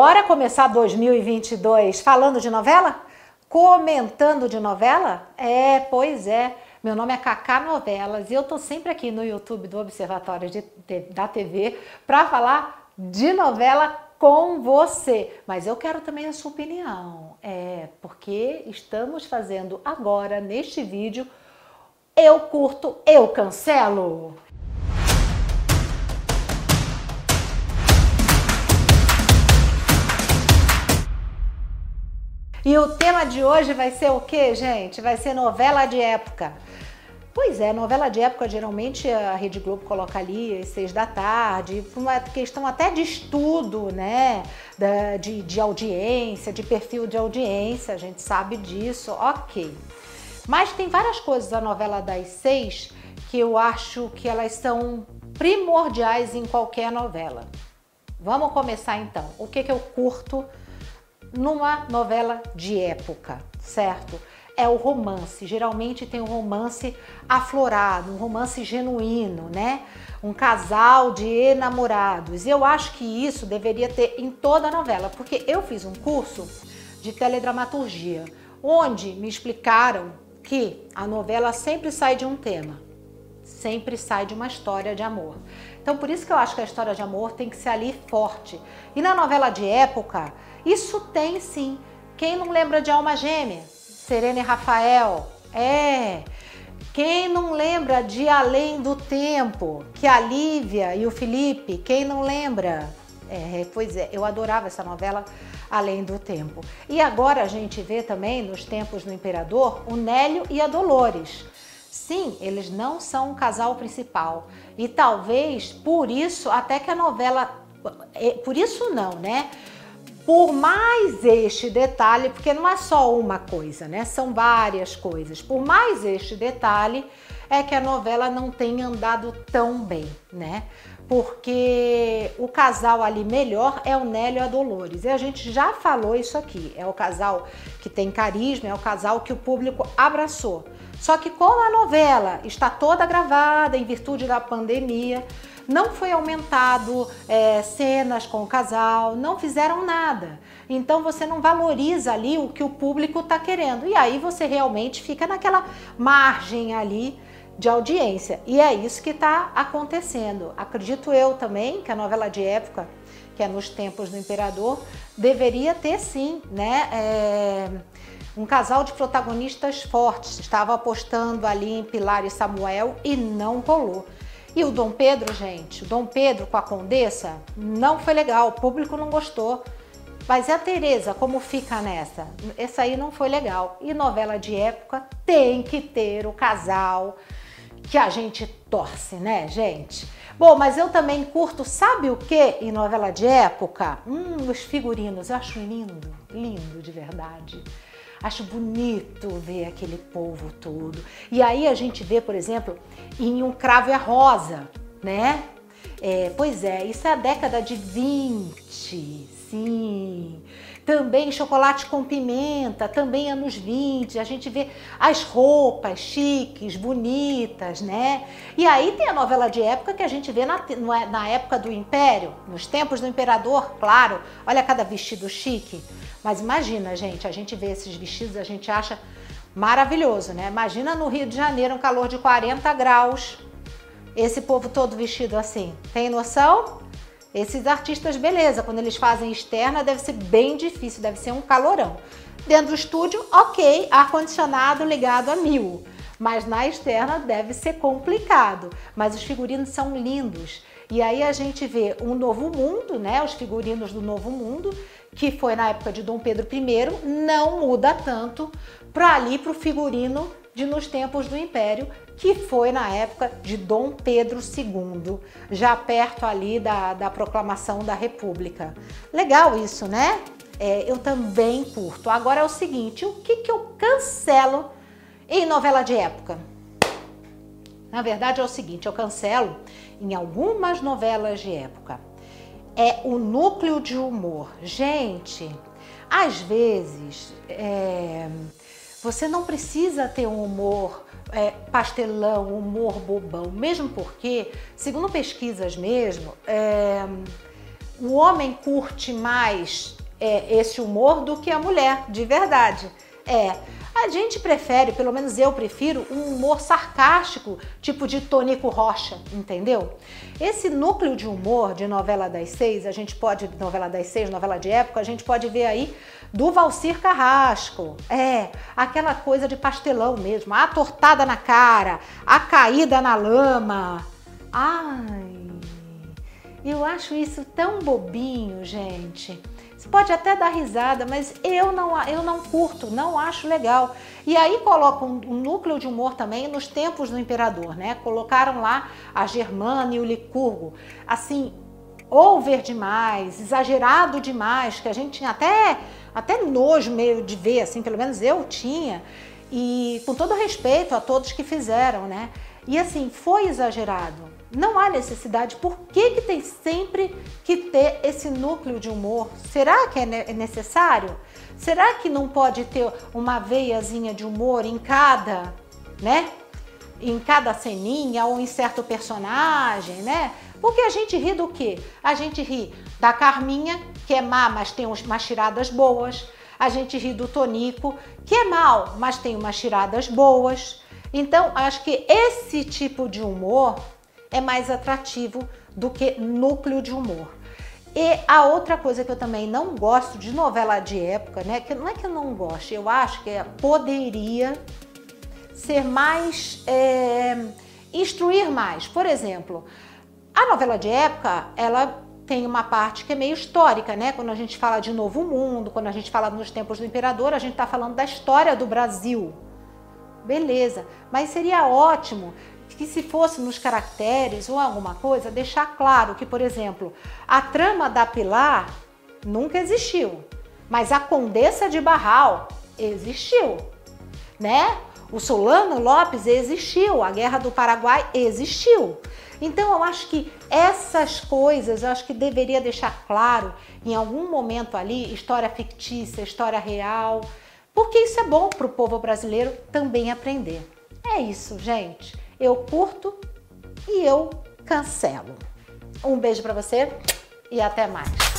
Bora começar 2022 falando de novela? Comentando de novela? É, pois é. Meu nome é Cacá Novelas e eu tô sempre aqui no YouTube do Observatório de, de, da TV para falar de novela com você. Mas eu quero também a sua opinião. É, porque estamos fazendo agora neste vídeo eu curto, eu cancelo. E o tema de hoje vai ser o que, gente? Vai ser novela de época. Pois é, novela de época geralmente a Rede Globo coloca ali às seis da tarde, por uma questão até de estudo, né? Da, de, de audiência, de perfil de audiência, a gente sabe disso, ok. Mas tem várias coisas da novela das seis que eu acho que elas são primordiais em qualquer novela. Vamos começar então. O que, que eu curto numa novela de época, certo? É o romance. Geralmente tem um romance aflorado, um romance genuíno, né? Um casal de enamorados. E eu acho que isso deveria ter em toda a novela, porque eu fiz um curso de teledramaturgia, onde me explicaram que a novela sempre sai de um tema, sempre sai de uma história de amor. Então, por isso que eu acho que a história de amor tem que ser ali forte. E na novela de época, isso tem sim. Quem não lembra de Alma Gêmea? Serena e Rafael. É. Quem não lembra de Além do Tempo? Que a Lívia e o Felipe, quem não lembra? É, pois é, eu adorava essa novela Além do Tempo. E agora a gente vê também, nos tempos do Imperador, o Nélio e a Dolores. Sim, eles não são um casal principal. E talvez por isso, até que a novela. É, por isso não, né? por mais este detalhe, porque não é só uma coisa, né? São várias coisas. Por mais este detalhe é que a novela não tem andado tão bem, né? Porque o casal ali melhor é o Nélio e a Dolores. E a gente já falou isso aqui. É o casal que tem carisma, é o casal que o público abraçou. Só que como a novela está toda gravada em virtude da pandemia, não foi aumentado é, cenas com o casal, não fizeram nada. Então você não valoriza ali o que o público está querendo. E aí você realmente fica naquela margem ali de audiência. E é isso que está acontecendo. Acredito eu também que a novela de época, que é nos tempos do imperador, deveria ter sim, né? É, um casal de protagonistas fortes. Estava apostando ali em Pilar e Samuel e não rolou. E o Dom Pedro, gente, Dom Pedro com a Condessa não foi legal, o público não gostou. Mas e a Tereza, como fica nessa? Essa aí não foi legal. E novela de época tem que ter o casal que a gente torce, né, gente? Bom, mas eu também curto, sabe o que em novela de época? Hum, os figurinos, eu acho lindo, lindo de verdade. Acho bonito ver aquele povo todo. E aí a gente vê, por exemplo, em Um Cravo é Rosa, né? É, pois é, isso é a década de 20, sim. Também chocolate com pimenta, também anos 20, a gente vê as roupas chiques, bonitas, né? E aí tem a novela de época que a gente vê na, na época do Império, nos tempos do Imperador, claro. Olha cada vestido chique. Mas imagina, gente, a gente vê esses vestidos, a gente acha maravilhoso, né? Imagina no Rio de Janeiro um calor de 40 graus, esse povo todo vestido assim. Tem noção? Esses artistas, beleza, quando eles fazem externa deve ser bem difícil, deve ser um calorão. Dentro do estúdio, ok, ar-condicionado ligado a mil. Mas na externa deve ser complicado. Mas os figurinos são lindos. E aí a gente vê um novo mundo, né? Os figurinos do novo mundo, que foi na época de Dom Pedro I, não muda tanto para ali para o figurino de nos tempos do Império, que foi na época de Dom Pedro II, já perto ali da, da proclamação da República. Legal isso, né? É, eu também curto. Agora é o seguinte, o que, que eu cancelo em novela de época? Na verdade é o seguinte, eu cancelo em algumas novelas de época é o núcleo de humor. Gente, às vezes é, você não precisa ter um humor é, pastelão, humor bobão, mesmo porque, segundo pesquisas mesmo, é, o homem curte mais é, esse humor do que a mulher, de verdade. É, a gente prefere, pelo menos eu prefiro, um humor sarcástico, tipo de Tonico Rocha, entendeu? Esse núcleo de humor de novela das seis, a gente pode, novela das seis, novela de época, a gente pode ver aí do Valcir Carrasco. É, aquela coisa de pastelão mesmo, a tortada na cara, a caída na lama. Ai, eu acho isso tão bobinho, gente. Você pode até dar risada, mas eu não, eu não curto, não acho legal. E aí colocam um, um núcleo de humor também nos tempos do imperador, né? Colocaram lá a Germana e o Licurgo. Assim, over demais, exagerado demais, que a gente tinha até, até nojo meio de ver, assim, pelo menos eu tinha. E com todo respeito a todos que fizeram, né? E assim, foi exagerado. Não há necessidade. Por que, que tem sempre que ter esse núcleo de humor? Será que é, é necessário? Será que não pode ter uma veiazinha de humor em cada, né? Em cada ceninha ou em certo personagem, né? Porque a gente ri do quê? A gente ri da Carminha, que é má, mas tem umas tiradas boas. A gente ri do Tonico, que é mal, mas tem umas tiradas boas. Então, acho que esse tipo de humor é mais atrativo do que núcleo de humor. E a outra coisa que eu também não gosto de novela de época, né? Que não é que eu não gosto, eu acho que poderia ser mais. É, instruir mais. Por exemplo, a novela de época, ela tem uma parte que é meio histórica, né? Quando a gente fala de Novo Mundo, quando a gente fala nos tempos do imperador, a gente está falando da história do Brasil. Beleza, mas seria ótimo que se fosse nos caracteres ou alguma coisa, deixar claro que, por exemplo, a trama da Pilar nunca existiu, mas a Condessa de Barral existiu, né? O Solano Lopes existiu, a Guerra do Paraguai existiu. Então eu acho que essas coisas, eu acho que deveria deixar claro em algum momento ali, história fictícia, história real, porque isso é bom para o povo brasileiro também aprender. É isso, gente eu curto e eu cancelo. Um beijo para você e até mais.